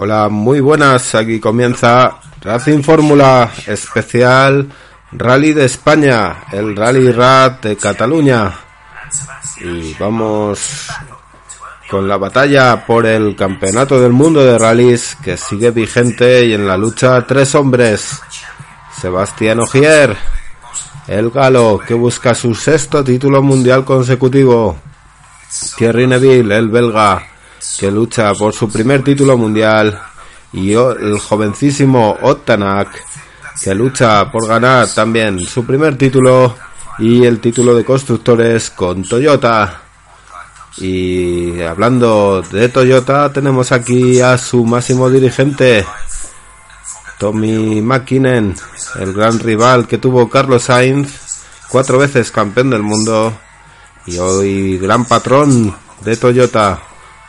Hola, muy buenas. Aquí comienza Racing Fórmula Especial Rally de España, el Rally Rat de Cataluña. Y vamos con la batalla por el Campeonato del Mundo de Rallys que sigue vigente y en la lucha tres hombres. Sebastián Ogier, el galo que busca su sexto título mundial consecutivo. Thierry Neville, el belga, que lucha por su primer título mundial. Y el jovencísimo Ottanak, que lucha por ganar también su primer título y el título de constructores con Toyota. Y hablando de Toyota, tenemos aquí a su máximo dirigente, Tommy Makinen, el gran rival que tuvo Carlos Sainz, cuatro veces campeón del mundo y hoy gran patrón de Toyota.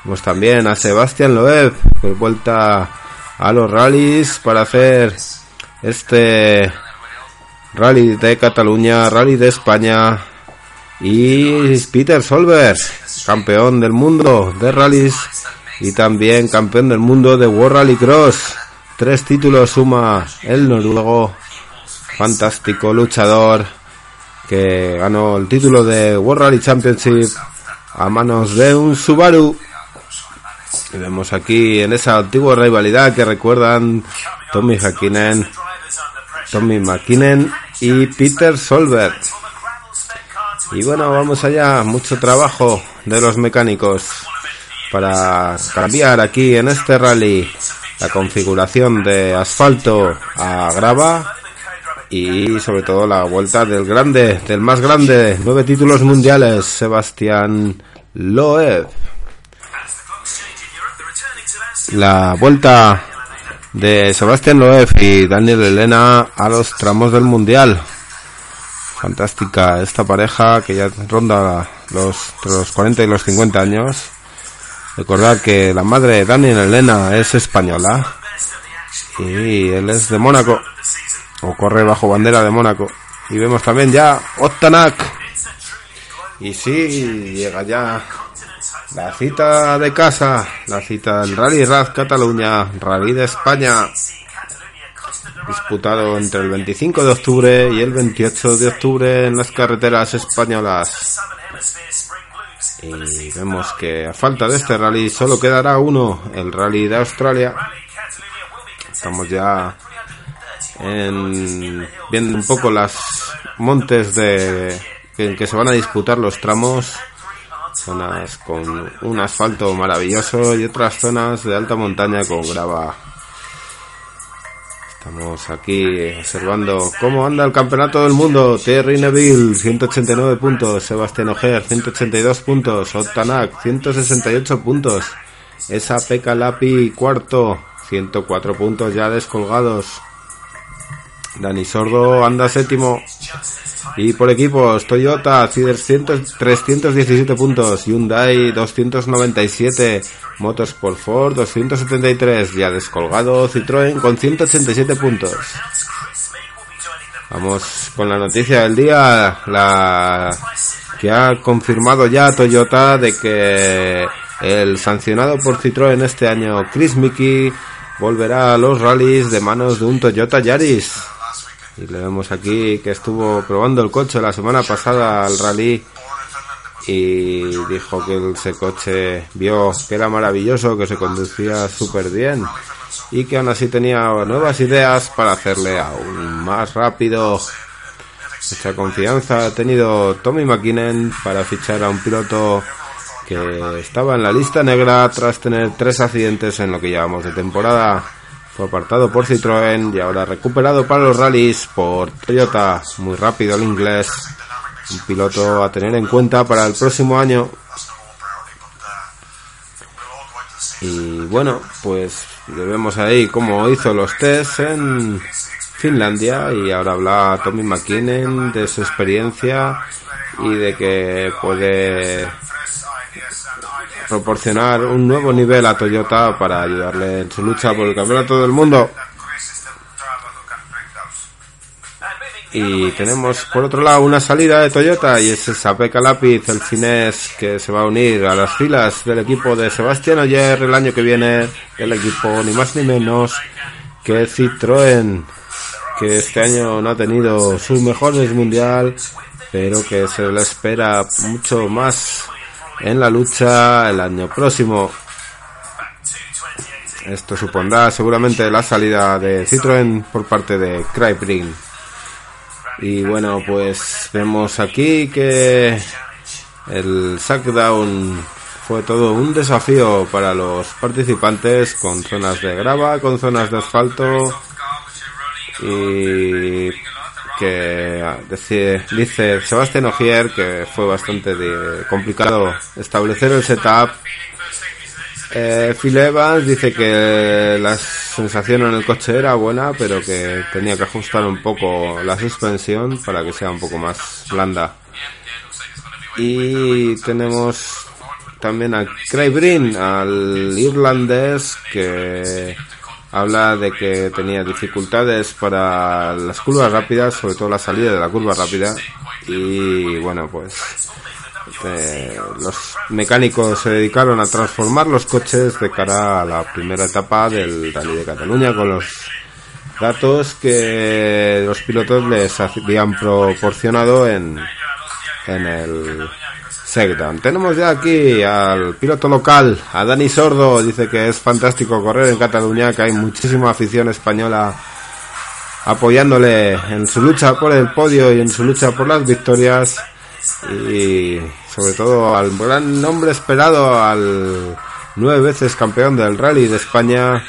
Vemos también a Sebastián Loeb, que vuelta a los rallies para hacer este rally de Cataluña, rally de España y Peter Solberg, campeón del mundo de rallies y también campeón del mundo de World Rally Cross. Tres títulos suma el noruego, fantástico luchador que ganó el título de World Rally Championship a manos de un Subaru. Y vemos aquí en esa antigua rivalidad que recuerdan Tommy Hakkinen, Tommy McKinnon y Peter Solberg. Y bueno, vamos allá, mucho trabajo de los mecánicos para cambiar aquí en este rally la configuración de asfalto a grava y sobre todo la vuelta del grande, del más grande, nueve títulos mundiales, Sebastián Loeb. La vuelta de Sebastián Loeb y Daniel Elena a los tramos del mundial. Fantástica esta pareja que ya ronda los, los 40 y los 50 años. Recordad que la madre de Daniel Elena es española y él es de Mónaco o corre bajo bandera de Mónaco. Y vemos también ya Ottanak. Y sí, llega ya la cita de casa, la cita del Rally Raz Cataluña, Rally de España, disputado entre el 25 de octubre y el 28 de octubre en las carreteras españolas. Y vemos que a falta de este rally solo quedará uno, el Rally de Australia. Estamos ya en, viendo un poco las montes de en que se van a disputar los tramos zonas con un asfalto maravilloso y otras zonas de alta montaña con grava. Estamos aquí observando cómo anda el campeonato del mundo. Terry Neville, 189 puntos. Sebastián Oger, 182 puntos. Ottanak, 168 puntos. Esa Pekka Lapi, cuarto, 104 puntos ya descolgados. Dani Sordo anda séptimo. Y por equipos, Toyota, 317 puntos, Hyundai 297, Motorsport Ford 273, ya descolgado Citroën con 187 puntos. Vamos con la noticia del día, la que ha confirmado ya Toyota de que el sancionado por Citroën este año, Chris Mickey, volverá a los rallies de manos de un Toyota Yaris. Y le vemos aquí que estuvo probando el coche la semana pasada al rally y dijo que ese coche vio que era maravilloso, que se conducía súper bien y que aún así tenía nuevas ideas para hacerle aún más rápido. Mucha confianza ha tenido Tommy McKinnon para fichar a un piloto que estaba en la lista negra tras tener tres accidentes en lo que llevamos de temporada fue apartado por Citroën y ahora recuperado para los rallies por Toyota. Muy rápido el inglés. Un piloto a tener en cuenta para el próximo año. Y bueno, pues vemos ahí cómo hizo los test en Finlandia y ahora habla Tommy McKinnon de su experiencia y de que puede proporcionar un nuevo nivel a Toyota para ayudarle en su lucha por el campeonato del mundo. Y tenemos por otro lado una salida de Toyota y es esa Pekka Lápiz, el finés que se va a unir a las filas del equipo de Sebastián Oyer el año que viene, el equipo ni más ni menos que Citroën, que este año no ha tenido sus mejores mundial, pero que se le espera mucho más en la lucha el año próximo. Esto supondrá seguramente la salida de Citroën por parte de Crypring. Y bueno, pues vemos aquí que el Sackdown fue todo un desafío para los participantes con zonas de grava, con zonas de asfalto y que dice, Sebastián Ogier que fue bastante complicado establecer el setup. Eh, Phil Evans dice que la sensación en el coche era buena, pero que tenía que ajustar un poco la suspensión para que sea un poco más blanda. Y tenemos también a Craig Brin, al irlandés que habla de que tenía dificultades para las curvas rápidas, sobre todo la salida de la curva rápida. Y bueno, pues eh, los mecánicos se dedicaron a transformar los coches de cara a la primera etapa del Rally de Cataluña con los datos que los pilotos les habían proporcionado en, en el tenemos ya aquí al piloto local, a Dani Sordo. Dice que es fantástico correr en Cataluña, que hay muchísima afición española apoyándole en su lucha por el podio y en su lucha por las victorias. Y sobre todo al gran nombre esperado, al nueve veces campeón del rally de España,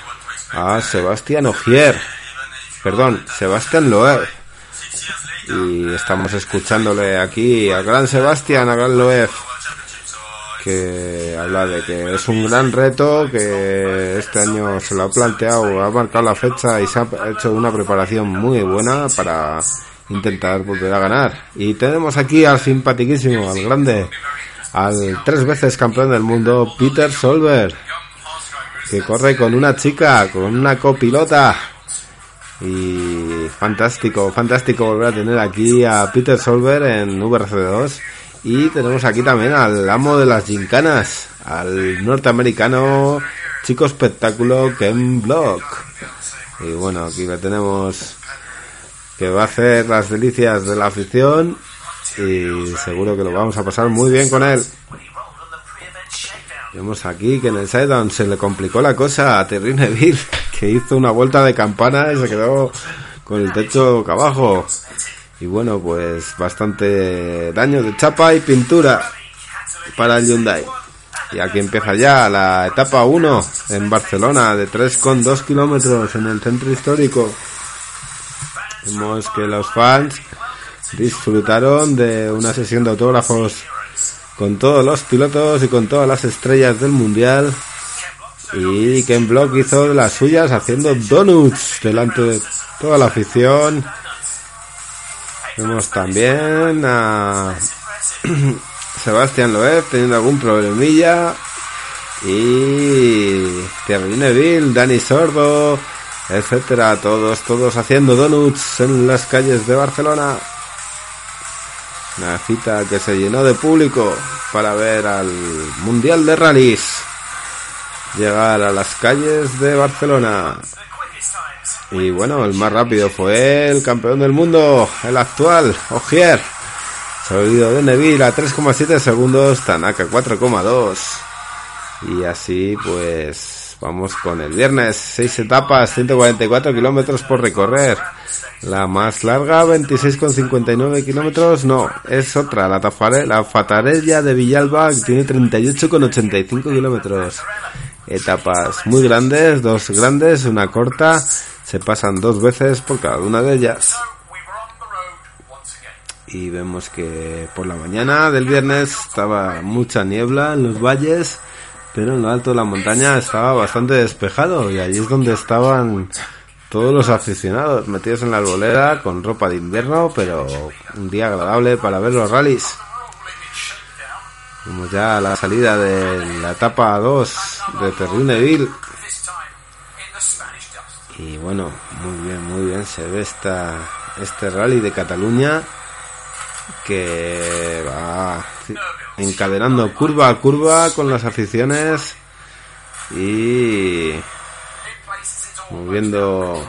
a Sebastián Ogier. Perdón, Sebastián Loeb y estamos escuchándole aquí a Gran Sebastián, a Gran Loef, que habla de que es un gran reto, que este año se lo ha planteado, ha marcado la fecha y se ha hecho una preparación muy buena para intentar volver a ganar. Y tenemos aquí al simpatiquísimo, al grande, al tres veces campeón del mundo, Peter Solver, que corre con una chica, con una copilota y fantástico, fantástico volver a tener aquí a Peter Solver en VRC2. Y tenemos aquí también al amo de las gincanas, al norteamericano chico espectáculo Ken Block. Y bueno, aquí le tenemos que va a hacer las delicias de la afición y seguro que lo vamos a pasar muy bien con él. Vemos aquí que en el sidedown se le complicó la cosa a Terry Neville, que hizo una vuelta de campana y se quedó con el techo abajo. Y bueno, pues bastante daño de chapa y pintura para el Hyundai. Y aquí empieza ya la etapa 1 en Barcelona de 3,2 kilómetros en el centro histórico. Vemos que los fans disfrutaron de una sesión de autógrafos con todos los pilotos y con todas las estrellas del mundial. Y Ken Block hizo las suyas haciendo donuts delante de toda la afición. Vemos también a Sebastián Loeb teniendo algún problemilla. Y Thierry Neville, Dani Sordo, etcétera, todos, todos haciendo donuts en las calles de Barcelona. Una cita que se llenó de público para ver al Mundial de Rallys llegar a las calles de Barcelona. Y bueno, el más rápido fue el campeón del mundo, el actual, Ogier. Salido de Neville a 3,7 segundos, Tanaka 4,2. Y así pues Vamos con el viernes, seis etapas, 144 kilómetros por recorrer. La más larga, 26,59 kilómetros, no, es otra, la, la Fatarella de Villalba, que tiene 38,85 kilómetros. Etapas muy grandes, dos grandes, una corta, se pasan dos veces por cada una de ellas. Y vemos que por la mañana del viernes estaba mucha niebla en los valles, pero en lo alto de la montaña estaba bastante despejado y allí es donde estaban todos los aficionados metidos en la arbolera con ropa de invierno, pero un día agradable para ver los rallies. Vamos ya a la salida de la etapa 2 de Terrinneville. Y bueno, muy bien, muy bien se ve esta, este rally de Cataluña que va encadenando curva a curva con las aficiones y moviendo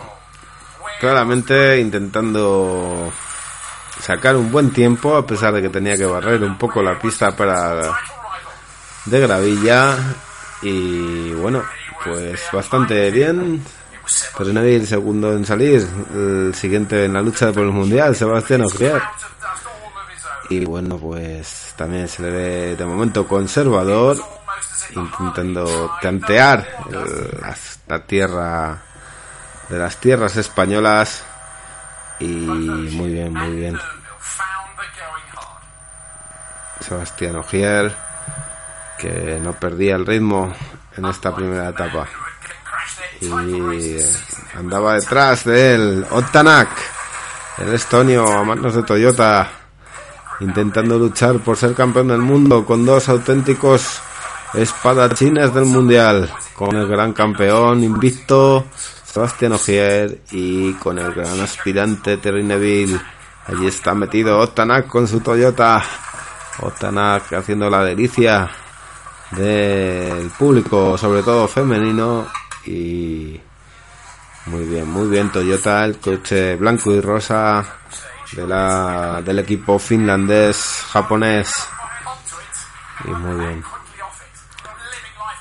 claramente intentando sacar un buen tiempo a pesar de que tenía que barrer un poco la pista para de gravilla. Y bueno pues bastante bien. Pero nadie el segundo en salir. El siguiente en la lucha por el mundial Sebastián Ogier y bueno pues también se le ve de momento conservador intentando tantear la tierra de las tierras españolas y muy bien, muy bien. Sebastián Ogier, que no perdía el ritmo en esta primera etapa. Y andaba detrás de él Otanak, el estonio a manos de Toyota, intentando luchar por ser campeón del mundo con dos auténticos espadachines del mundial, con el gran campeón invicto Sebastián Ogier y con el gran aspirante Terry Neville. Allí está metido Otanak con su Toyota. Otanak haciendo la delicia del público, sobre todo femenino. Y muy bien, muy bien Toyota, el coche blanco y rosa de la, del equipo finlandés, japonés. Y muy bien.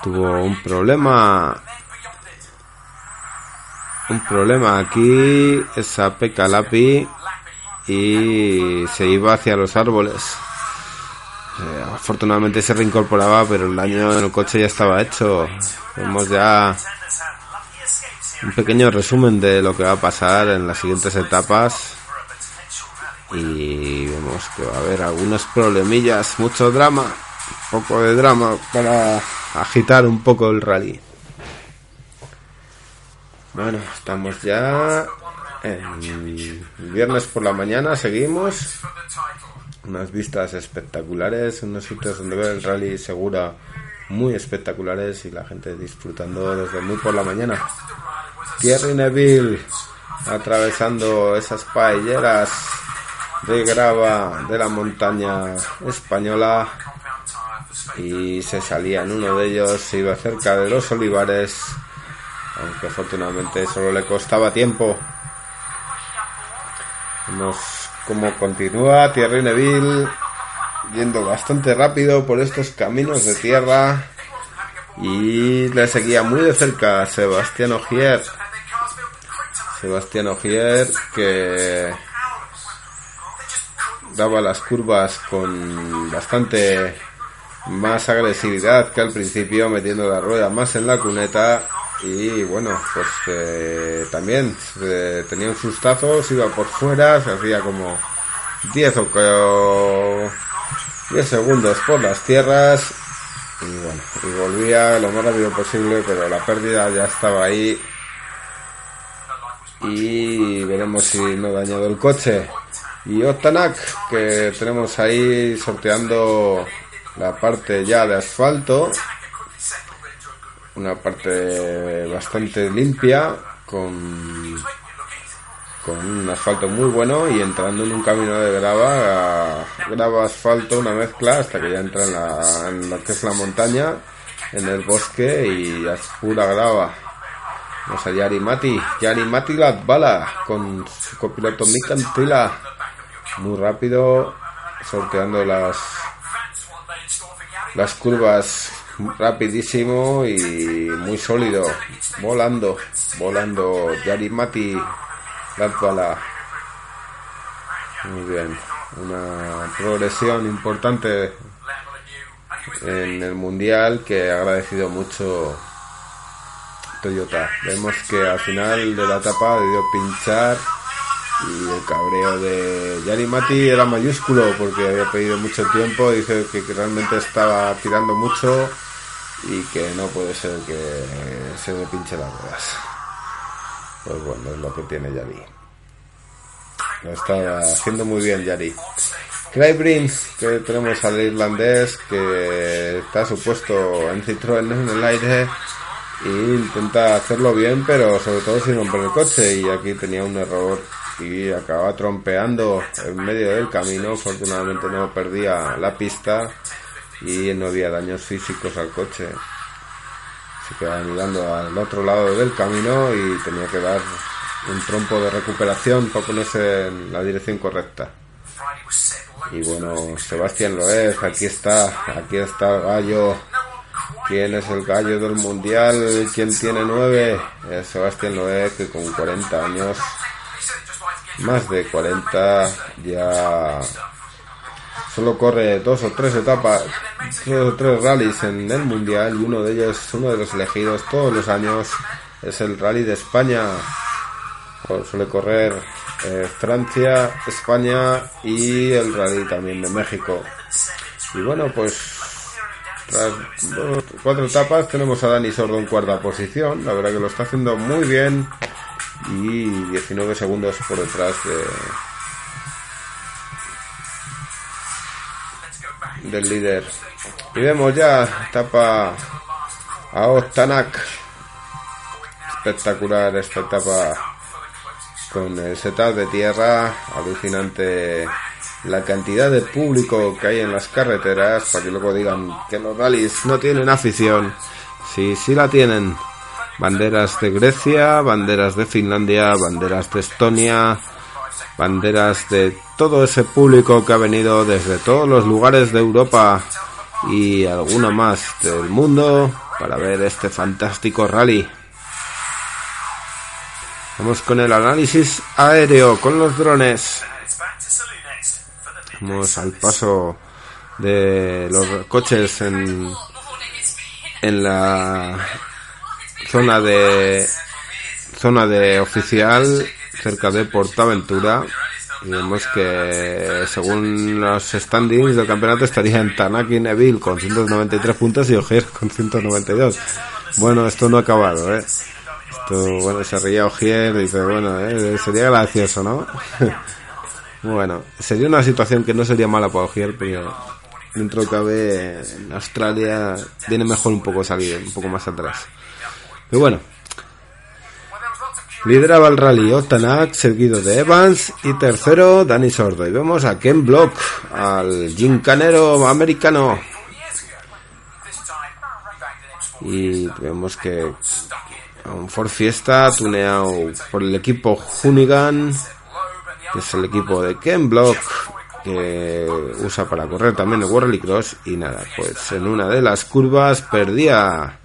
Tuvo un problema un problema aquí esa Peca Lapi y se iba hacia los árboles. Eh, afortunadamente se reincorporaba, pero el daño en el coche ya estaba hecho. Vemos ya un pequeño resumen de lo que va a pasar en las siguientes etapas. Y vemos que va a haber algunos problemillas, mucho drama, poco de drama para agitar un poco el rally. Bueno, estamos ya en viernes por la mañana, seguimos. Unas vistas espectaculares, unos sitios donde ver el rally segura muy espectaculares y la gente disfrutando desde muy por la mañana. Thierry Neville atravesando esas paelleras de grava de la montaña española y se salía en uno de ellos, se iba cerca de los olivares aunque afortunadamente solo le costaba tiempo. Vemos cómo continúa Thierry Neville yendo bastante rápido por estos caminos de tierra y le seguía muy de cerca Sebastián Ogier. Sebastián Ogier que daba las curvas con bastante más agresividad que al principio, metiendo la rueda más en la cuneta y bueno, pues eh, también eh, tenía un sustazo, se iba por fuera, se hacía como 10 o 10 segundos por las tierras y bueno, y volvía lo más rápido posible, pero la pérdida ya estaba ahí y veremos si no ha dañado el coche. Y Otanak, que tenemos ahí sorteando la parte ya de asfalto, una parte bastante limpia con con un asfalto muy bueno y entrando en un camino de grava, grava asfalto, una mezcla hasta que ya entra en, la, en lo que es la montaña, en el bosque y es pura grava. Vamos a Yari Mati, Yari Mati bala con su copiloto Mika Antila, muy rápido, sorteando las las curvas rapidísimo y muy sólido, volando, volando. Yarimati Latvala. Muy bien, una progresión importante en el mundial que he agradecido mucho Toyota. Vemos que al final de la etapa debió pinchar y el cabreo de Yari Mati era mayúsculo porque había pedido mucho tiempo, dice que realmente estaba tirando mucho y que no puede ser que se me pinche las ruedas. Pues bueno, es lo que tiene Yari. Lo está haciendo muy bien Yari. Craig que tenemos al irlandés que está supuesto en Citroën en el aire y intenta hacerlo bien, pero sobre todo sin romper el coche. Y aquí tenía un error y acaba trompeando en medio del camino. Afortunadamente no perdía la pista y no había daños físicos al coche. Se quedaba mirando al otro lado del camino y tenía que dar un trompo de recuperación para ponerse en la dirección correcta. Y bueno, Sebastián Loeb, aquí está, aquí está el gallo. ¿Quién es el gallo del mundial? ¿Quién tiene nueve? Es Sebastián Loeb, que con 40 años, más de 40, ya solo corre dos o tres etapas, dos o tres rallies en el mundial y uno de ellos, uno de los elegidos todos los años, es el rally de España. Suele correr eh, Francia, España y el rally también de México. Y bueno, pues tras cuatro etapas tenemos a Dani Sordo en cuarta posición. La verdad que lo está haciendo muy bien y 19 segundos por detrás de del líder. Y vemos ya etapa a Otanak. Espectacular esta etapa con el setup de tierra, alucinante la cantidad de público que hay en las carreteras, para que luego digan que los rallies no tienen afición. Sí, sí la tienen. Banderas de Grecia, banderas de Finlandia, banderas de Estonia, banderas de todo ese público que ha venido desde todos los lugares de Europa y alguna más del mundo para ver este fantástico rally. Vamos con el análisis aéreo, con los drones. Vamos al paso de los coches en, en la zona de zona de oficial cerca de Portaventura y vemos que según los standings del campeonato estaría en Tanaki Neville con 193 puntos y Ogier con 192 bueno esto no ha acabado eh bueno, se reía Ogier, dice, bueno, eh, sería gracioso, ¿no? bueno, sería una situación que no sería mala para Ogier, pero dentro cabe en Australia viene mejor un poco salir, un poco más atrás. Pero bueno, lideraba el rally Otanak, seguido de Evans y tercero Danny Sordo. Y vemos a Ken Block, al gincanero americano. Y vemos que un Ford Fiesta tuneado por el equipo Hunigan, que es el equipo de Ken Block, que usa para correr también el World Cross. Y nada, pues en una de las curvas perdía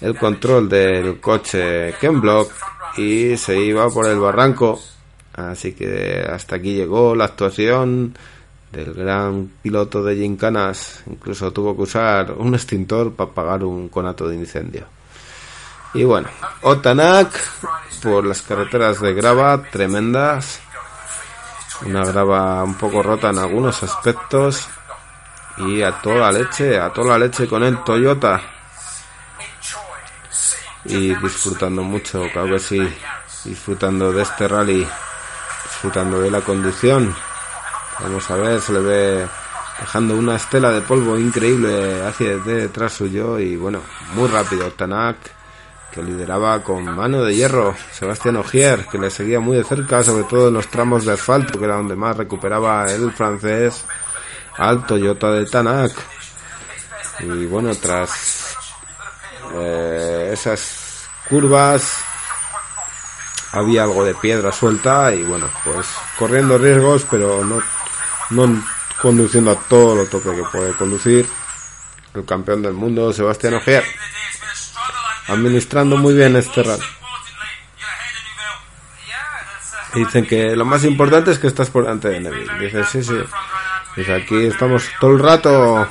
el control del coche Ken Block y se iba por el barranco. Así que hasta aquí llegó la actuación del gran piloto de Gincanas. Incluso tuvo que usar un extintor para apagar un conato de incendio. Y bueno, Otanak por las carreteras de grava tremendas. Una grava un poco rota en algunos aspectos. Y a toda leche, a toda leche con el Toyota. Y disfrutando mucho, claro que sí. Disfrutando de este rally. Disfrutando de la conducción. Vamos a ver, se le ve dejando una estela de polvo increíble hacia detrás suyo. Y bueno, muy rápido. Otanak que lideraba con mano de hierro Sebastián Ogier, que le seguía muy de cerca, sobre todo en los tramos de asfalto, que era donde más recuperaba el francés al Toyota de Tanak. Y bueno, tras eh, esas curvas había algo de piedra suelta y bueno, pues corriendo riesgos, pero no, no conduciendo a todo lo toque que puede conducir el campeón del mundo, Sebastián Ogier administrando muy bien este rally. Dicen que lo más importante es que estás por delante de Neville. Dice, sí, sí. Dice, aquí estamos todo el rato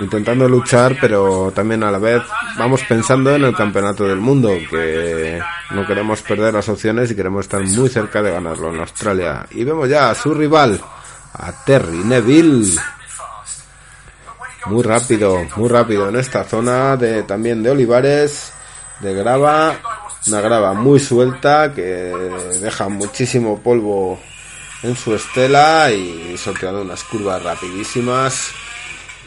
intentando luchar, pero también a la vez vamos pensando en el campeonato del mundo, que no queremos perder las opciones y queremos estar muy cerca de ganarlo en Australia. Y vemos ya a su rival, a Terry Neville. Muy rápido, muy rápido en esta zona de también de olivares, de grava, una grava muy suelta que deja muchísimo polvo en su estela y sorteando unas curvas rapidísimas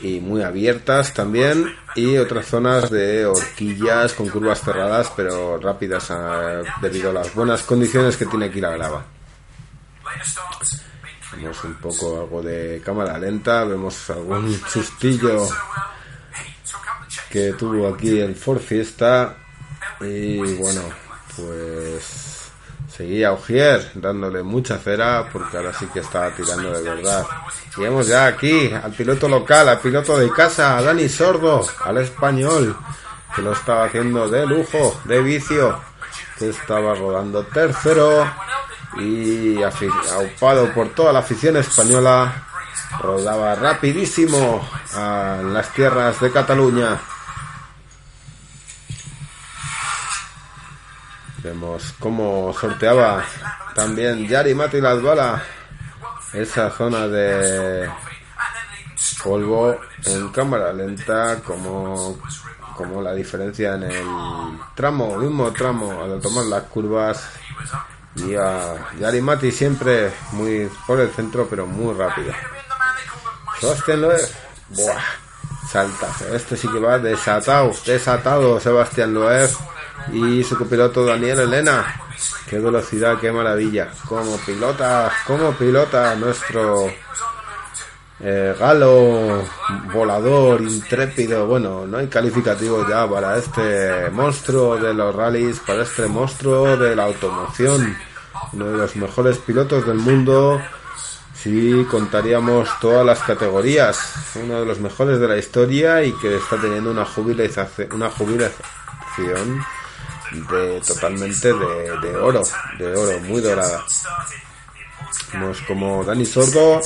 y muy abiertas también y otras zonas de horquillas con curvas cerradas pero rápidas eh, debido a las buenas condiciones que tiene aquí la grava. Vemos un poco algo de cámara lenta, vemos algún sustillo que tuvo aquí el Ford Fiesta y bueno, pues Seguía Ogier dándole mucha cera porque ahora sí que estaba tirando de verdad. Y vemos ya aquí al piloto local, al piloto de casa, a Dani Sordo, al español, que lo estaba haciendo de lujo, de vicio, que estaba rodando tercero y aupado por toda la afición española, rodaba rapidísimo a las tierras de Cataluña. Vemos cómo sorteaba también Yari Mati Ladbala esa zona de polvo en cámara lenta como, como la diferencia en el tramo, mismo tramo al tomar las curvas y a Yari Mati siempre muy por el centro pero muy rápido. Sebastián Loeb, buah, salta, este sí que va desatado, desatado Sebastián Loeb y su copiloto Daniel Elena. Qué velocidad, qué maravilla. Como pilota, como pilota nuestro eh, galo volador, intrépido. Bueno, no hay calificativo ya para este monstruo de los rallies, para este monstruo de la automoción. Uno de los mejores pilotos del mundo. Si contaríamos todas las categorías, uno de los mejores de la historia y que está teniendo una una jubilación de totalmente de, oro, de oro, muy dorada. Vemos como Dani Sordo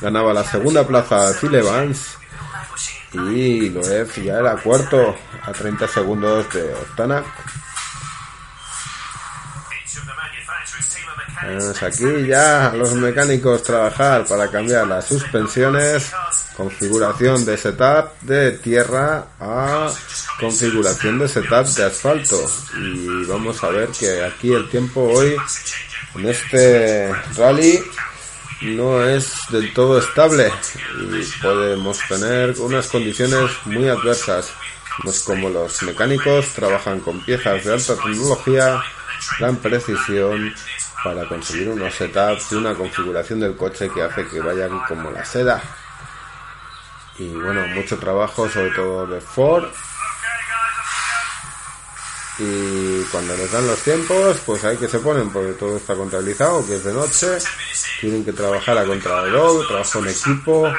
ganaba la segunda plaza a Phil Evans y Loeb ya era cuarto a 30 segundos de Octana. Vemos aquí ya los mecánicos trabajar para cambiar las suspensiones, configuración de setup de tierra a configuración de setup de asfalto. Y vamos a ver que aquí el tiempo hoy en este rally no es del todo estable y podemos tener unas condiciones muy adversas. Pues como los mecánicos trabajan con piezas de alta tecnología, gran precisión para conseguir unos setups y una configuración del coche que hace que vayan como la seda. Y bueno, mucho trabajo sobre todo de Ford. Y cuando les dan los tiempos, pues hay que se ponen, porque todo está contabilizado, que es de noche, tienen que trabajar a contrarreloj, trabajo en equipo,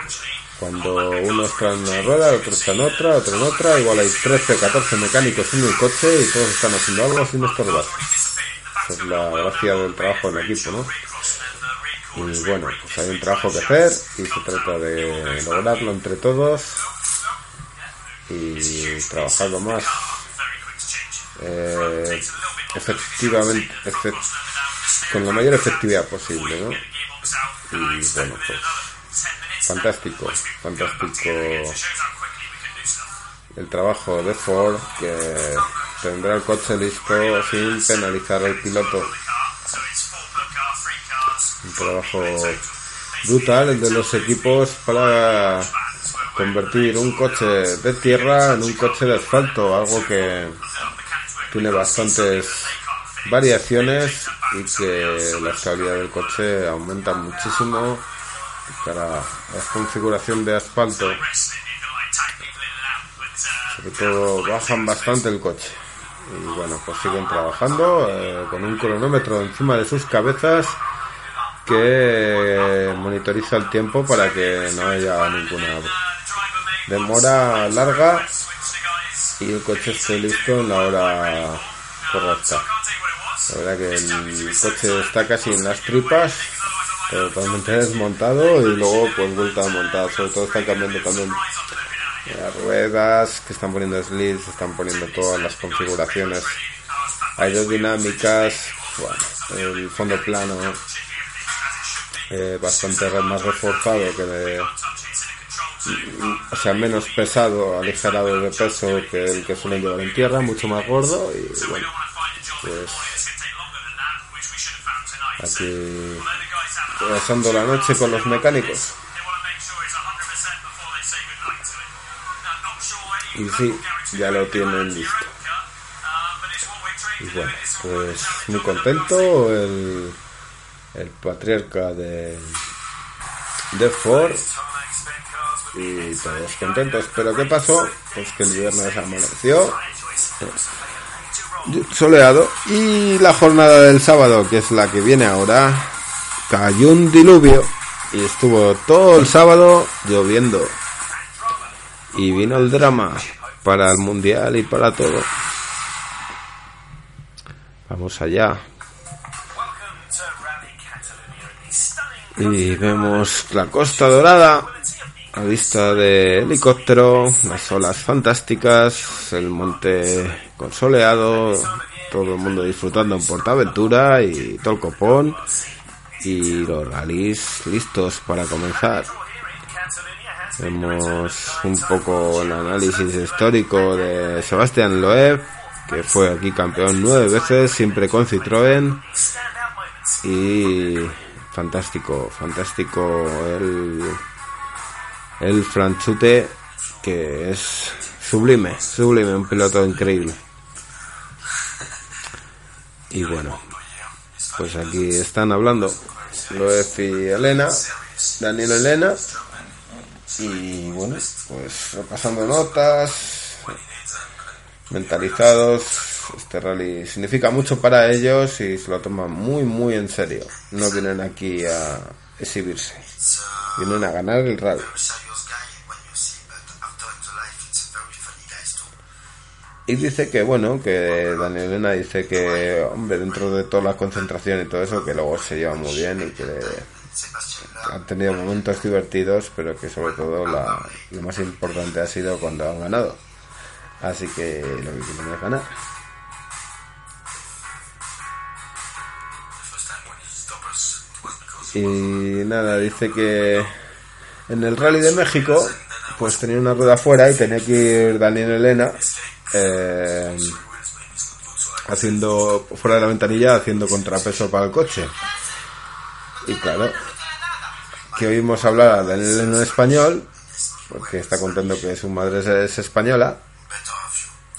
cuando uno está en una rueda, otro está en otra, otro en otra, igual hay 13, 14 mecánicos en el coche y todos están haciendo algo sin estorbar es la gracia del trabajo en equipo, ¿no? Y bueno, pues hay un trabajo que hacer y se trata de lograrlo entre todos y trabajarlo más eh, efectivamente, con la mayor efectividad posible, ¿no? Y bueno, pues fantástico, fantástico el trabajo de Ford que tendrá el coche listo sin penalizar al piloto. Un trabajo brutal de los equipos para convertir un coche de tierra en un coche de asfalto, algo que tiene bastantes variaciones y que la estabilidad del coche aumenta muchísimo para la configuración de asfalto sobre todo bajan bastante el coche y bueno, pues siguen trabajando eh, con un cronómetro encima de sus cabezas que monitoriza el tiempo para que no haya ninguna demora larga y el coche esté listo en la hora correcta. La verdad que el coche está casi en las tripas, totalmente desmontado y luego pues vuelta a montar. Sobre todo está cambiando también las ruedas que están poniendo slits, están poniendo todas las configuraciones aerodinámicas, bueno, el fondo plano eh, bastante más reforzado que de, o sea, menos pesado, aligerado de peso que el que suelen llevar en tierra, mucho más gordo y bueno, pues aquí pasando la noche con los mecánicos. Y sí, ya lo tienen listo. Y bueno, pues muy contento el, el patriarca de, de Ford y todos contentos. Pero ¿qué pasó? Pues que el viernes amaneció soleado y la jornada del sábado, que es la que viene ahora, cayó un diluvio y estuvo todo el sábado lloviendo. Y vino el drama para el mundial y para todo. Vamos allá. Y vemos la Costa Dorada a vista de helicóptero, las olas fantásticas, el monte consoleado, todo el mundo disfrutando en Portaventura y todo el copón y los rallies listos para comenzar. Vemos un poco el análisis histórico de Sebastián Loeb, que fue aquí campeón nueve veces, siempre con Citroën. Y fantástico, fantástico el, el Franchute, que es sublime, sublime, un piloto increíble. Y bueno, pues aquí están hablando Loeb y Elena, Daniel Elena. Y bueno, pues repasando notas, mentalizados. Este rally significa mucho para ellos y se lo toman muy, muy en serio. No vienen aquí a exhibirse, vienen a ganar el rally. Y dice que, bueno, que Daniel Elena dice que, hombre, dentro de toda la concentración y todo eso, que luego se lleva muy bien y que han tenido momentos divertidos, pero que sobre todo lo más importante ha sido cuando han ganado. Así que lo que quieren es ganar. Y nada, dice que en el Rally de México, pues tenía una rueda fuera y tenía que ir Daniel Elena eh, haciendo fuera de la ventanilla, haciendo contrapeso para el coche. Y claro, que oímos hablar a Daniel en español, porque está contando que su madre es, española,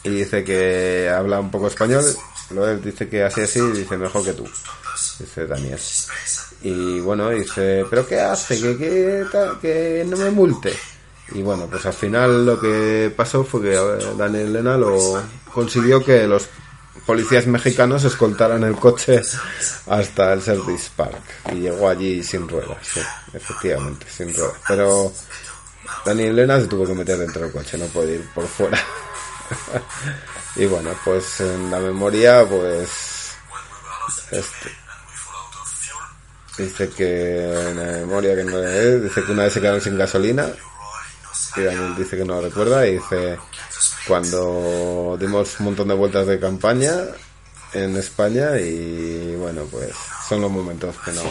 y dice que habla un poco español, luego dice que así así, dice mejor que tú, dice Daniel. Y bueno, dice, pero ¿qué hace? Que, que, que no me multe. Y bueno, pues al final lo que pasó fue que Daniel Elena lo consiguió que los policías mexicanos escoltaran el coche hasta el Service Park y llegó allí sin ruedas, sí, efectivamente, sin ruedas. Pero Daniel Elena se tuvo que meter dentro del coche, no puede ir por fuera. y bueno, pues en la memoria, pues este, dice que en la memoria que no es, dice que una vez se quedaron sin gasolina y Daniel dice que no lo recuerda y dice cuando dimos un montón de vueltas de campaña en España y bueno pues son los momentos que no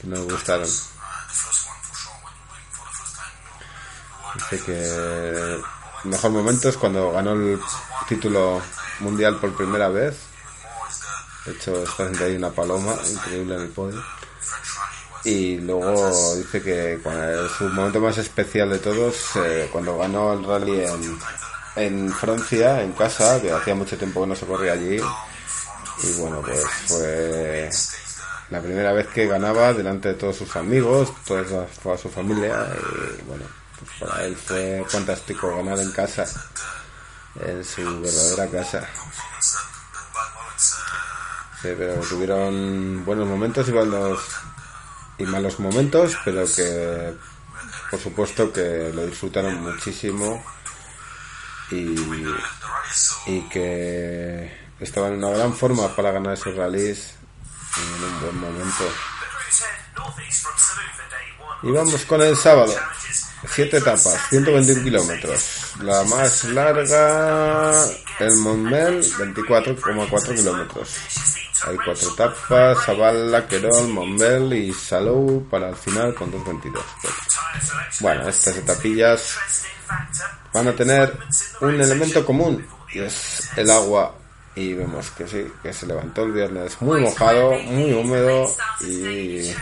que nos gustaron. Dice que el mejor momento es cuando ganó el título mundial por primera vez. De hecho está ahí una paloma increíble en el podio y luego dice que su momento más especial de todos, eh, cuando ganó el rally en, en Francia, en casa, que hacía mucho tiempo que no se corría allí. Y bueno, pues fue la primera vez que ganaba delante de todos sus amigos, toda su familia. Y bueno, pues para él fue fantástico ganar en casa, en su verdadera casa. Sí, pero tuvieron buenos momentos y buenos y malos momentos, pero que por supuesto que lo disfrutaron muchísimo y, y que estaban en una gran forma para ganar esos rallies en un buen momento. Y vamos con el sábado. Siete etapas, 121 kilómetros. La más larga, el Montmel, 24,4 kilómetros. Hay cuatro etapas, Zavala, Querol, Montmel y Salou para el final con 2.22. Bueno, estas etapillas van a tener un elemento común y es el agua y vemos que sí, que se levantó el viernes muy mojado, muy húmedo y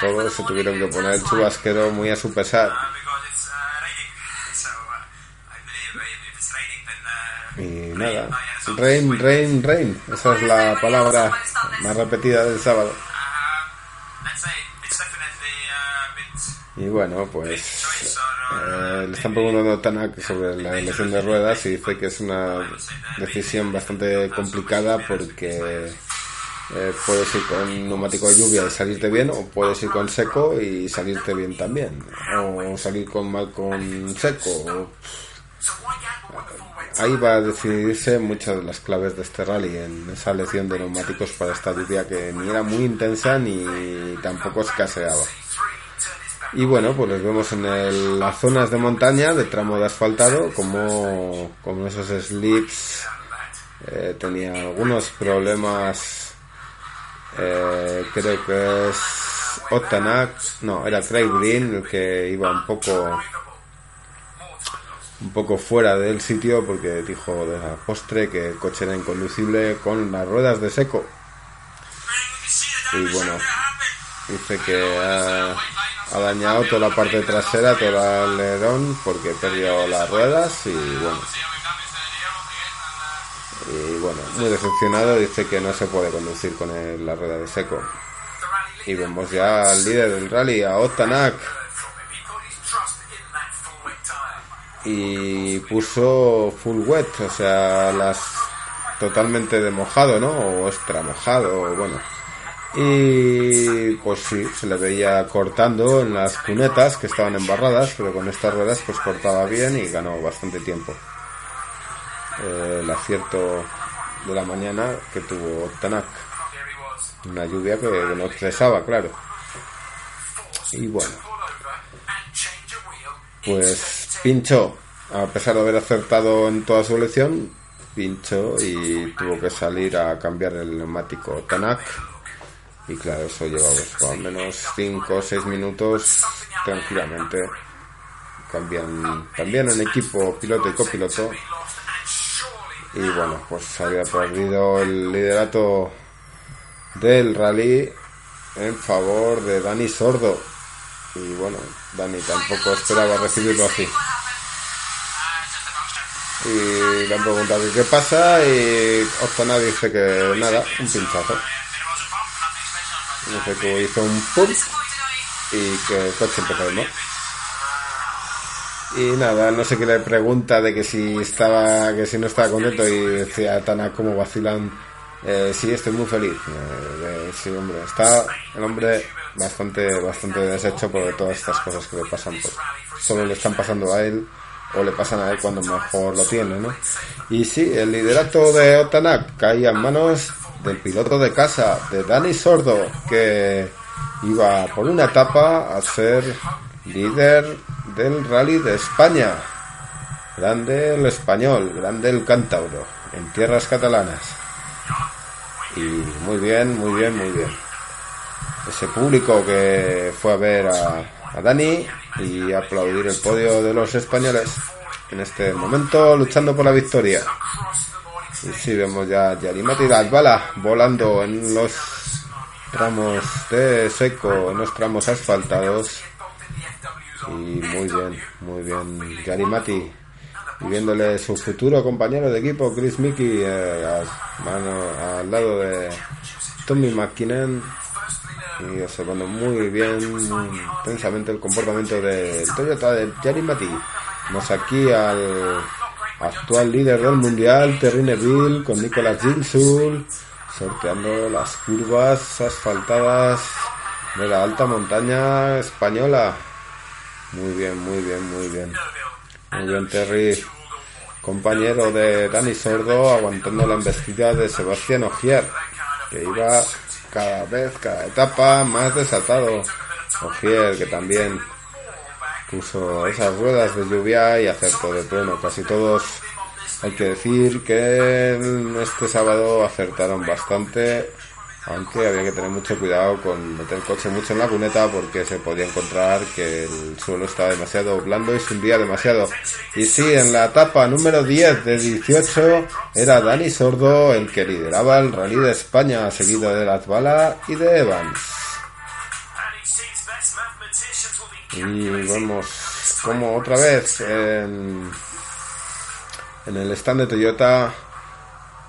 todos se tuvieron que poner el chubasquero muy a su pesar. Y nada, rain, rain, rain, esa es la palabra más repetida del sábado. Y bueno, pues eh, le están preguntando a Tanak sobre la elección de ruedas y dice que es una decisión bastante complicada porque eh, puedes ir con neumático de lluvia y salirte bien o puedes ir con seco y salirte bien también o salir con mal con seco ahí va a decidirse muchas de las claves de este rally en esa elección de neumáticos para esta lluvia que ni era muy intensa ni tampoco escaseaba. Y bueno, pues los vemos en las zonas de montaña, de tramo de asfaltado, como, como esos slips eh, tenía algunos problemas eh, creo que es Otanak, no, era Craig Green el que iba un poco un poco fuera del sitio porque dijo de la postre que el coche era inconducible con las ruedas de seco. Y bueno, dice que ha, dañado toda la parte trasera, todo el alerón porque perdió las ruedas y bueno, y bueno, muy decepcionado, dice que no se puede conducir con la rueda de seco. Y vemos ya al líder del rally, a Otanak. Y puso full wet, o sea, las totalmente de mojado, ¿no? O extra mojado, bueno. Y pues sí, se le veía cortando en las cunetas que estaban embarradas, pero con estas ruedas pues cortaba bien y ganó bastante tiempo. Eh, el acierto de la mañana que tuvo Tanak. Una lluvia que no cesaba, claro. Y bueno, pues pinchó, a pesar de haber acertado en toda su elección, pinchó y tuvo que salir a cambiar el neumático Tanak. Y claro, eso pues, al menos 5 o 6 minutos tranquilamente. Cambian también en equipo piloto y copiloto y bueno, pues había perdido el liderato del rally en favor de Dani Sordo. Y bueno, Dani tampoco esperaba recibirlo así. Y le han preguntado qué pasa y Octana dice que nada, un pinchazo. Dice que hizo un pum y que el coche empezó a y nada, no sé qué le pregunta de que si estaba, que si no estaba contento y decía Tana como vacilan, eh, sí, estoy muy feliz. Eh, sí, hombre, está el hombre bastante, bastante deshecho por todas estas cosas que le pasan, por, solo le están pasando a él o le pasan a él cuando mejor lo tiene, ¿no? Y sí, el liderato de Otanak caía en manos del piloto de casa, de Dani Sordo, que iba por una etapa a ser líder del Rally de España. Grande el español, grande el cántabro, en tierras catalanas. Y muy bien, muy bien, muy bien. Ese público que fue a ver a, Dani y aplaudir el podio de los españoles en este momento luchando por la victoria. Y si vemos ya a Yarimati Bala volando en los tramos de seco, en los tramos asfaltados y muy bien, muy bien. Gary Mati, viéndole su futuro compañero de equipo, Chris Mickey, eh, al lado de Tommy McKinnon. Y observando muy bien, intensamente el comportamiento del Toyota de Gary Mati. Vamos aquí al actual líder del mundial, Terry Neville, con Nicolas Gilsul, sorteando las curvas asfaltadas de la alta montaña española. Muy bien, muy bien, muy bien. Muy bien, Terry. Compañero de Dani Sordo aguantando la embestida de Sebastián Ogier, que iba cada vez, cada etapa más desatado. Ogier, que también puso esas ruedas de lluvia y acertó de pleno. Casi todos, hay que decir que este sábado acertaron bastante aunque había que tener mucho cuidado con meter el coche mucho en la cuneta porque se podía encontrar que el suelo estaba demasiado blando y se hundía demasiado. Y sí, en la etapa número 10 de 18 era Dani Sordo el que lideraba el Rally de España, seguido de Latvala y de Evans. Y vemos como otra vez en, en el stand de Toyota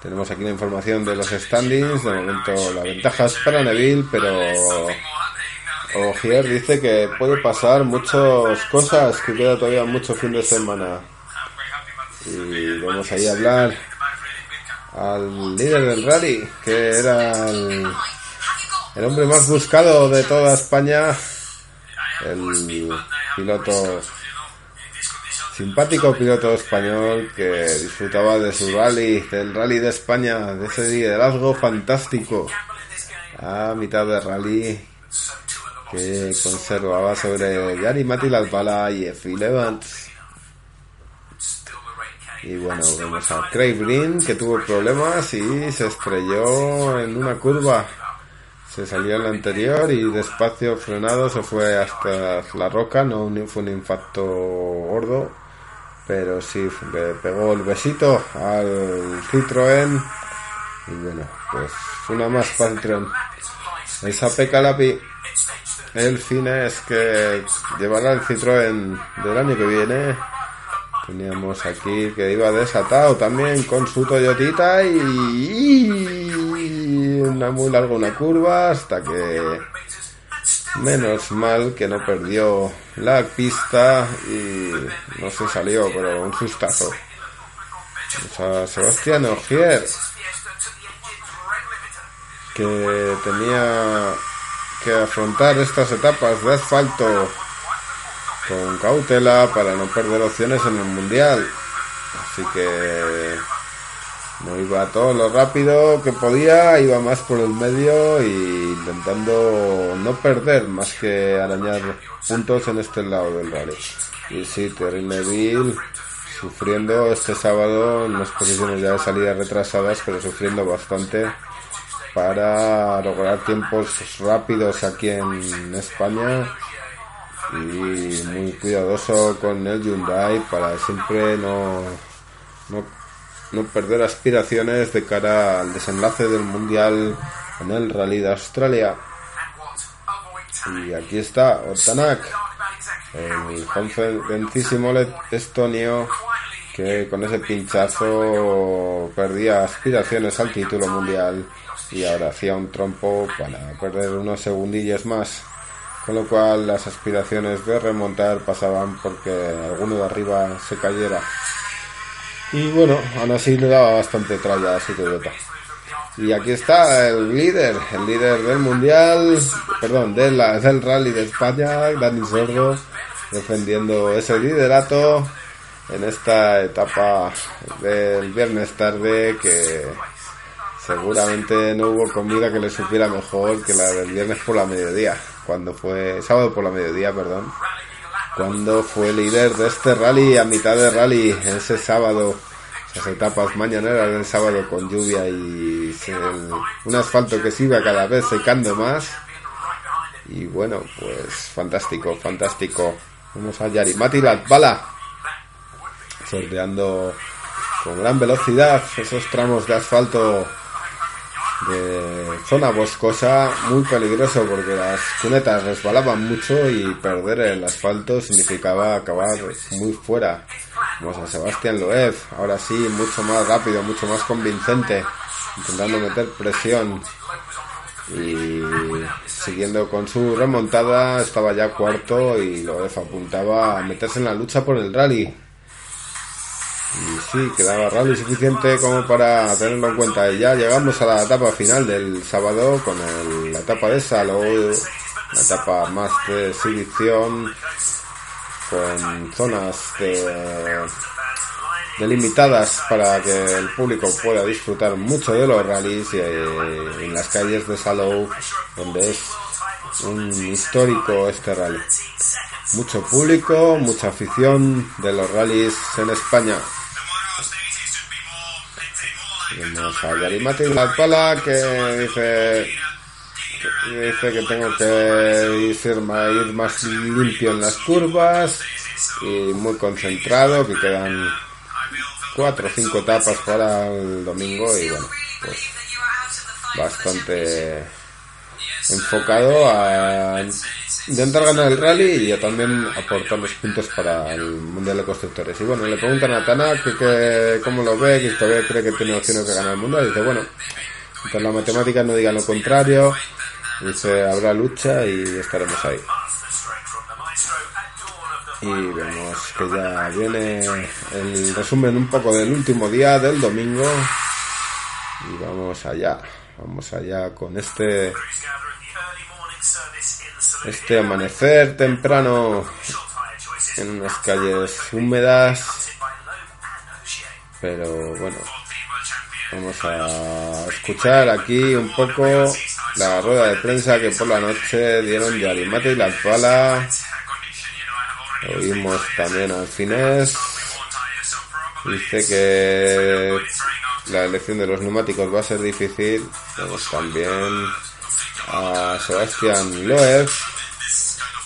tenemos aquí la información de los standings. De momento la ventaja es para Neville, pero Ogier dice que puede pasar muchas cosas, que queda todavía mucho fin de semana. Y vamos ahí a hablar al líder del rally, que era el, el hombre más buscado de toda España, el piloto simpático piloto español que disfrutaba de su rally, del rally de España, de ese liderazgo fantástico a mitad de rally que conservaba sobre Gary Mati Lalpala y Phil Evans. Y bueno, vemos a Craig Green que tuvo problemas y se estrelló en una curva. Se salió en la anterior y despacio frenado se fue hasta la roca, no fue un impacto gordo pero sí le pegó el besito al Citroën y bueno pues una más tren el Sape Calapi el fin es que llevará el Citroën del año que viene. Teníamos aquí que iba desatado también con su Toyotita y, y una muy larga una curva hasta que Menos mal que no perdió la pista y no se salió, pero un sustazo. O Sebastián Ogier, que tenía que afrontar estas etapas de asfalto con cautela para no perder opciones en el mundial. Así que no iba todo lo rápido que podía, iba más por el medio y intentando no perder más que arañar puntos en este lado del rally. Y sí, Terry Neville sufriendo este sábado en las posiciones ya de salida retrasadas, pero sufriendo bastante para lograr tiempos rápidos aquí en España y muy cuidadoso con el Hyundai para siempre no, no no perder aspiraciones de cara al desenlace del Mundial en el Rally de Australia. Y aquí está Otanak, el jovencísimo estonio que con ese pinchazo perdía aspiraciones al título mundial y ahora hacía un trompo para perder unos segundillos más. Con lo cual las aspiraciones de remontar pasaban porque alguno de arriba se cayera. Y bueno, aún así le daba bastante tralla a su Toyota. Y aquí está el líder, el líder del mundial, perdón, de del rally de España, Dani Sordo, defendiendo ese liderato en esta etapa del viernes tarde que seguramente no hubo comida que le supiera mejor que la del viernes por la mediodía, cuando fue sábado por la mediodía, perdón cuando fue líder de este rally a mitad de rally ese sábado esas etapas mañaneras del sábado con lluvia y un asfalto que se iba cada vez secando más. Y bueno pues fantástico fantástico. Vamos a Yarimati bala. Sorteando con gran velocidad esos tramos de asfalto de zona boscosa muy peligroso porque las cunetas resbalaban mucho y perder el asfalto significaba acabar muy fuera. Vamos a Sebastián Loeb, ahora sí, mucho más rápido, mucho más convincente, intentando meter presión y siguiendo con su remontada estaba ya cuarto y Loeb apuntaba a meterse en la lucha por el rally y sí, quedaba rally suficiente como para tenerlo en cuenta. Y ya llegamos a la etapa final del sábado con la etapa de salud, la etapa más de exhibición, con zonas de delimitadas para que el público pueda disfrutar mucho de los rallies y, eh, en las calles de Salou, donde es un histórico este rally. Mucho público, mucha afición de los rallies en España. Vemos a Yarimati La Pala que dice dice que tengo que ir más limpio en las curvas y muy concentrado, que quedan cuatro o cinco etapas para el domingo y bueno, pues bastante enfocado a intentar ganar el rally y a también aportar los puntos para el Mundial de Constructores. Y bueno, le preguntan a Tana que, que cómo lo ve, que todavía cree que tiene opciones de ganar el Mundial. Y dice, bueno, mientras la matemática no diga lo contrario, dice, habrá lucha y estaremos ahí. Y vemos que ya viene el resumen un poco del último día del domingo. Y vamos allá, vamos allá con este este amanecer temprano en unas calles húmedas. Pero bueno, vamos a escuchar aquí un poco la rueda de prensa que por la noche dieron Yarimate y la Pala. Oímos también al finés. Dice que la elección de los neumáticos va a ser difícil. Vemos también a Sebastián Loeb,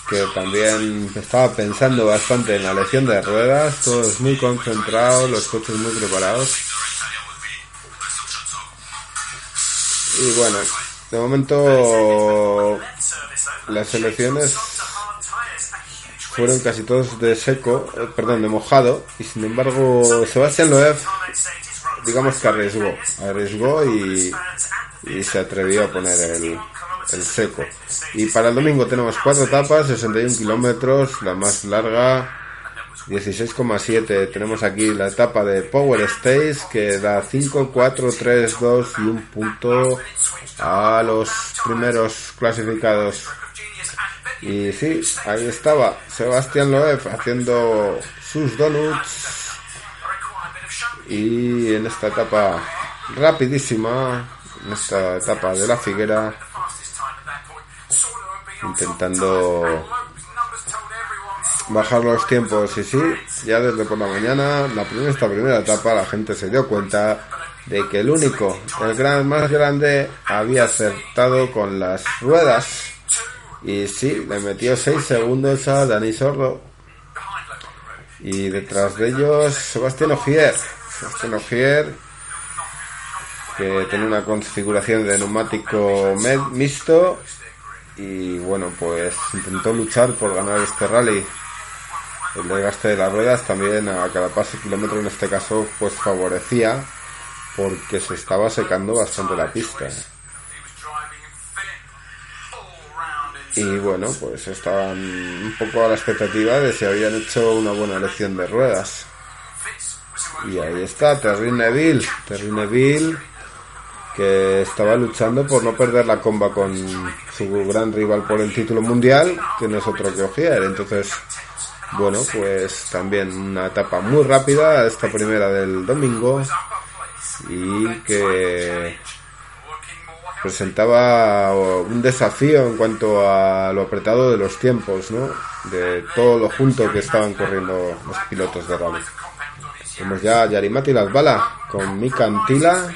que también estaba pensando bastante en la elección de ruedas, todos muy concentrados, los coches muy preparados. Y bueno, de momento las elecciones fueron casi todos de seco, eh, perdón, de mojado, y sin embargo Sebastián Loeb, digamos que arriesgó, arriesgó y se atrevió a poner el, el seco. Y para el domingo tenemos cuatro etapas, 61 kilómetros, la más larga 16,7. Tenemos aquí la etapa de Power Stage que da 5, 4, 3, 2 y un punto a los primeros clasificados. Y sí, ahí estaba Sebastián Loeb haciendo sus donuts. Y en esta etapa rapidísima, en esta etapa de la figuera, intentando bajar los tiempos. Y sí, ya desde por la mañana, la primera, esta primera etapa, la gente se dio cuenta de que el único, el gran más grande, había acertado con las ruedas. Y sí, le metió 6 segundos a Dani Sordo. Y detrás de ellos Sebastián Ogier, Sebastián Ogier que tiene una configuración de neumático mixto y bueno, pues intentó luchar por ganar este rally. El desgaste de las ruedas también a cada paso kilómetro en este caso pues favorecía porque se estaba secando bastante la pista. Y bueno, pues estaban un poco a la expectativa de si habían hecho una buena elección de ruedas. Y ahí está, Terry Neville. Terry Neville que estaba luchando por no perder la comba con su gran rival por el título mundial, que no es otro que Ogier. Entonces, bueno, pues también una etapa muy rápida, esta primera del domingo, y que presentaba un desafío en cuanto a lo apretado de los tiempos, ¿no? De todo lo junto que estaban corriendo los pilotos de rally. Vemos ya a Yarimati Las Balas con Mika Antila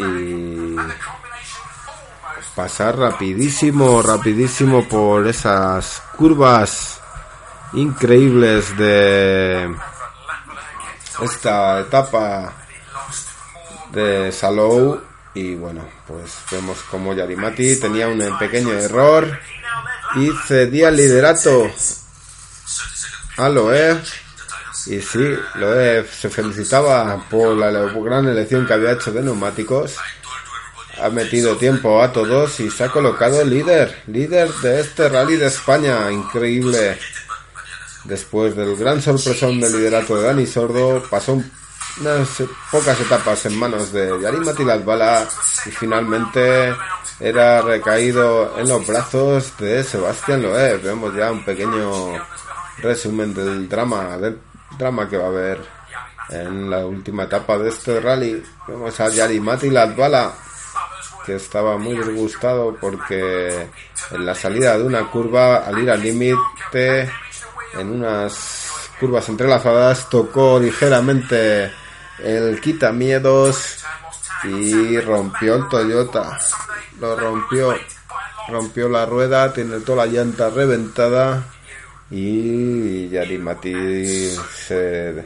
y pasar rapidísimo, rapidísimo por esas curvas increíbles de esta etapa de Salou. Y bueno, pues vemos como Yarimati tenía un pequeño error y cedía el liderato a Loeb y sí, Loeb se felicitaba por la gran elección que había hecho de neumáticos. Ha metido tiempo a todos y se ha colocado líder, líder de este rally de España, increíble. Después del gran sorpresón del liderato de Dani Sordo, pasó unas pocas etapas en manos de Yarim Bala y finalmente era recaído en los brazos de Sebastián Loeb. Vemos ya un pequeño resumen del drama del drama que va a haber en la última etapa de este rally. Vemos a Yarimati Latvala, que estaba muy disgustado porque en la salida de una curva, al ir al límite, en unas curvas entrelazadas, tocó ligeramente el quitamiedos y rompió el Toyota. Lo rompió, rompió la rueda, tiene toda la llanta reventada y Yarimati se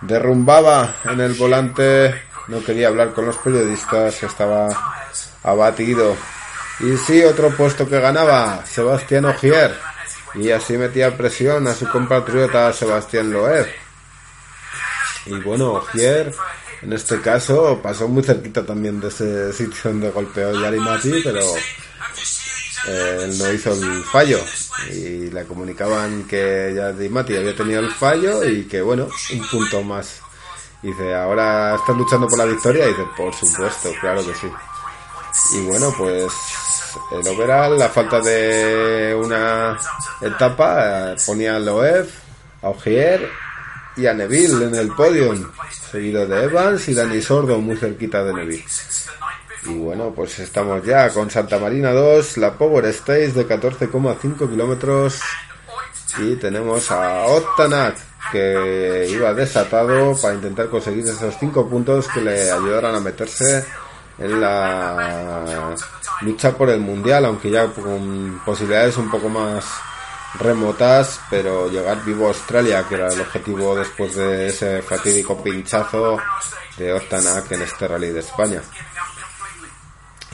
derrumbaba en el volante, no quería hablar con los periodistas, estaba abatido. Y sí, otro puesto que ganaba, Sebastián Ogier. Y así metía presión a su compatriota Sebastián Loeb. Y bueno, Ogier, en este caso, pasó muy cerquita también de ese sitio donde golpeó Yarimati, pero él no hizo el fallo y le comunicaban que ya Di Mati había tenido el fallo y que bueno, un punto más. dice, ahora estás luchando por la victoria y dice, por supuesto, claro que sí. Y bueno, pues el overall, la falta de una etapa, eh, ponía a Loeb, a Ogier y a Neville en el podio, seguido de Evans y Dani Sordo muy cerquita de Neville. Y bueno, pues estamos ya con Santa Marina 2, la Power Stage de 14,5 kilómetros. Y tenemos a Ottanak, que iba desatado para intentar conseguir esos 5 puntos que le ayudaran a meterse en la lucha por el mundial, aunque ya con posibilidades un poco más remotas, pero llegar vivo a Australia, que era el objetivo después de ese fatídico pinchazo de Ottanak en este rally de España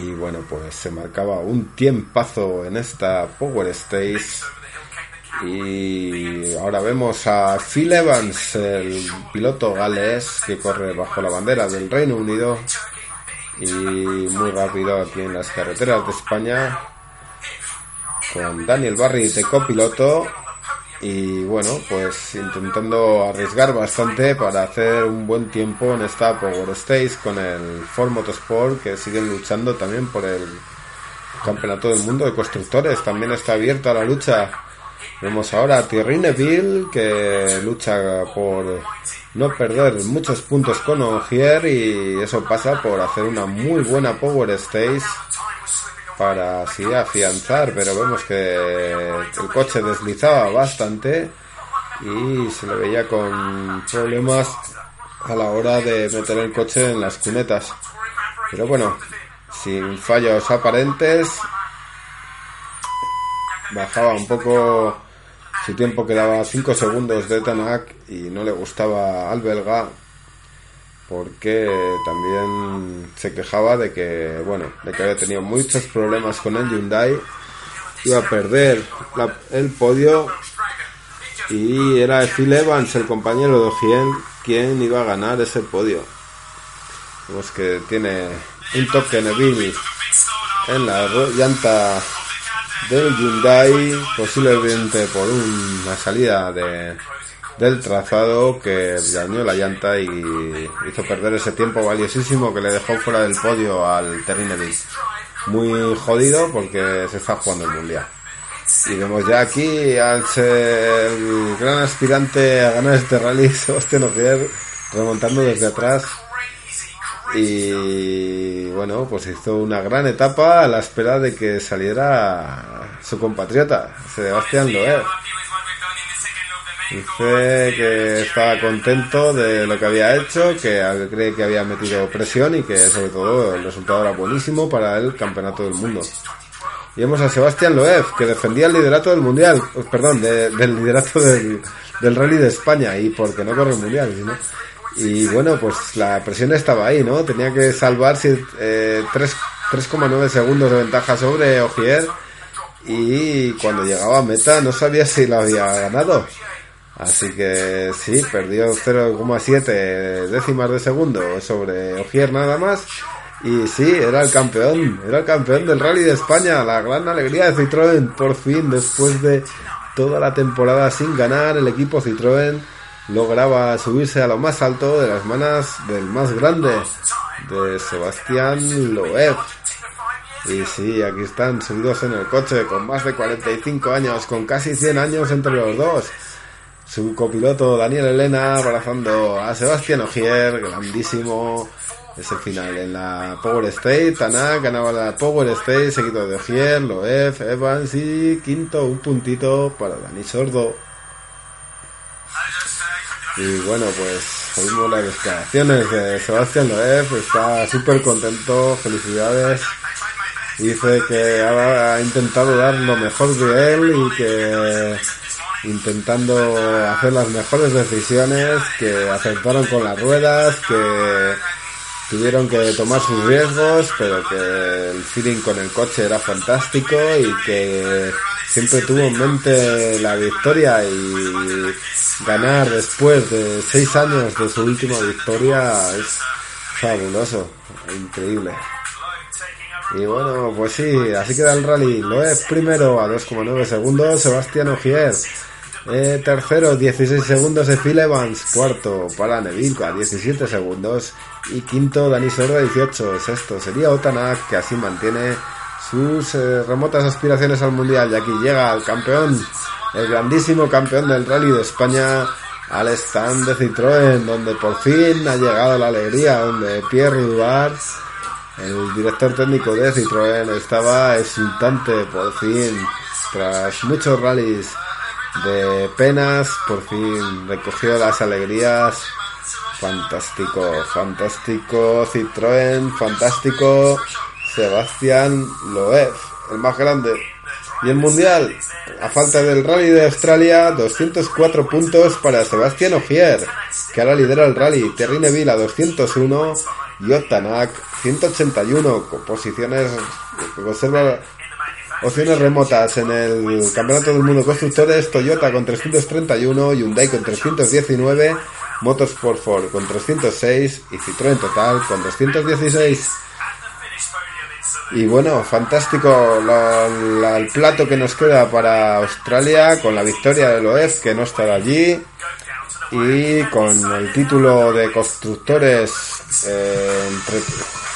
y bueno pues se marcaba un tiempazo en esta Power Stage. Y ahora vemos a Phil Evans el piloto galés que corre bajo la bandera del Reino Unido y muy rápido aquí en las carreteras de España con Daniel Barry de copiloto y bueno, pues intentando arriesgar bastante para hacer un buen tiempo en esta Power Stage con el Ford Motorsport que siguen luchando también por el Campeonato del Mundo de Constructores, también está abierta la lucha. Vemos ahora a Thierry que lucha por no perder muchos puntos con Ogier y eso pasa por hacer una muy buena Power Stage para así afianzar, pero vemos que el coche deslizaba bastante y se le veía con problemas a la hora de meter el coche en las cunetas. Pero bueno, sin fallos aparentes, bajaba un poco su tiempo, quedaba 5 segundos de Tanak y no le gustaba al belga porque también se quejaba de que, bueno, de que había tenido muchos problemas con el Hyundai, iba a perder el podio y era Phil Evans, el compañero de Ogien, quien iba a ganar ese podio. Vemos que tiene un toque Neville en la llanta del Hyundai, posiblemente por una salida de del trazado que dañó la llanta y hizo perder ese tiempo valiosísimo que le dejó fuera del podio al Terrinelli. Muy jodido porque se está jugando el mundial. Y vemos ya aquí al gran aspirante a ganar este rally, Sebastián Ogier, remontando desde atrás. Y bueno, pues hizo una gran etapa a la espera de que saliera su compatriota, Sebastián Loer. Dice que estaba contento de lo que había hecho, que cree que había metido presión y que sobre todo el resultado era buenísimo para el campeonato del mundo. Y vemos a Sebastián Loeb, que defendía el liderato del mundial, pues, perdón, del liderato del, rally de España y porque no corre el mundial. Y bueno, pues la presión estaba ahí, ¿no? Tenía que salvar eh, 3,9 segundos de ventaja sobre Ogier y cuando llegaba a meta no sabía si lo había ganado. Así que sí, perdió 0,7 décimas de segundo sobre Ogier nada más. Y sí, era el campeón, era el campeón del Rally de España, la gran alegría de Citroën, por fin, después de toda la temporada sin ganar, el equipo Citroën lograba subirse a lo más alto de las manos del más grande, de Sebastián Loeb. Y sí, aquí están subidos en el coche con más de 45 años, con casi 100 años entre los dos su copiloto Daniel Elena abrazando a Sebastián Ogier, grandísimo. Ese final en la Power State, Tanak ganaba la Power State, seguido de Ogier, Loef, Evans y quinto un puntito para Dani Sordo. Y bueno, pues oímos las declaraciones de Sebastián Loef, está súper contento, felicidades. Dice que ha intentado dar lo mejor de él y que intentando hacer las mejores decisiones, que acertaron con las ruedas, que tuvieron que tomar sus riesgos, pero que el feeling con el coche era fantástico y que siempre tuvo en mente la victoria y ganar después de seis años de su última victoria es fabuloso, increíble. Y bueno, pues sí, así queda el rally. Lo es primero a 2,9 segundos Sebastián Ogier. Eh, tercero, 16 segundos de Phil Evans. Cuarto, para Neville a 17 segundos. Y quinto, Dani Sorda 18. Sexto sería Otanak, que así mantiene sus eh, remotas aspiraciones al mundial. Y aquí llega el campeón, el grandísimo campeón del rally de España, al stand de Citroën, donde por fin ha llegado la alegría, donde Pierre Dubar, el director técnico de Citroën, estaba exultante por fin, tras muchos rallies de penas, por fin recogió las alegrías. Fantástico, fantástico Citroën, fantástico Sebastián Loeb, el más grande. Y el mundial, a falta del rally de Australia, 204 puntos para Sebastián Ogier, que ahora lidera el rally. Terry Neville a 201 y Otanak 181, con posiciones conserva Opciones remotas en el Campeonato del Mundo Constructores, Toyota con 331, Hyundai con 319, Motorsport Ford con 306 y Citroën Total con 216. Y bueno, fantástico el plato que nos queda para Australia con la victoria del OEF que no estará allí y con el título de constructores eh, entre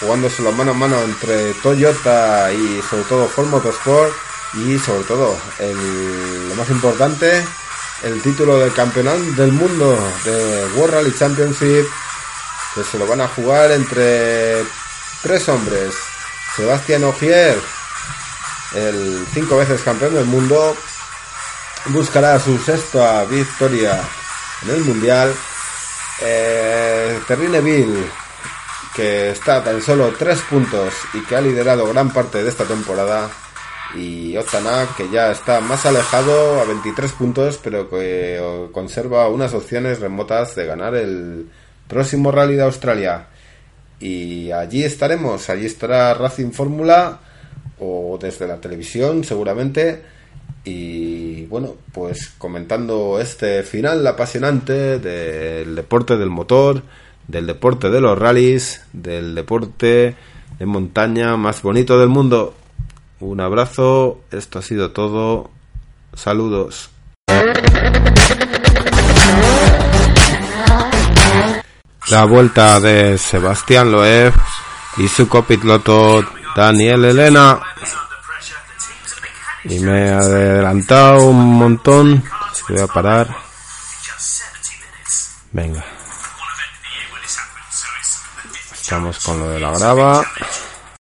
jugándoselo mano a mano entre Toyota y sobre todo Ford Motorsport y sobre todo el, lo más importante el título del campeonato del mundo de World Rally Championship que se lo van a jugar entre tres hombres. Sebastián Ogier el cinco veces campeón del mundo buscará su sexta victoria en el mundial. Eh, Neville que está tan solo 3 puntos y que ha liderado gran parte de esta temporada. Y Otana, que ya está más alejado a 23 puntos, pero que conserva unas opciones remotas de ganar el próximo Rally de Australia. Y allí estaremos, allí estará Racing Fórmula o desde la televisión seguramente. Y bueno, pues comentando este final apasionante del deporte del motor del deporte de los rallies, del deporte de montaña más bonito del mundo. Un abrazo, esto ha sido todo. Saludos. La vuelta de Sebastián Loeb y su copiloto Daniel Elena. Y me he adelantado un montón. Voy a parar. Venga. Estamos con lo de la grava.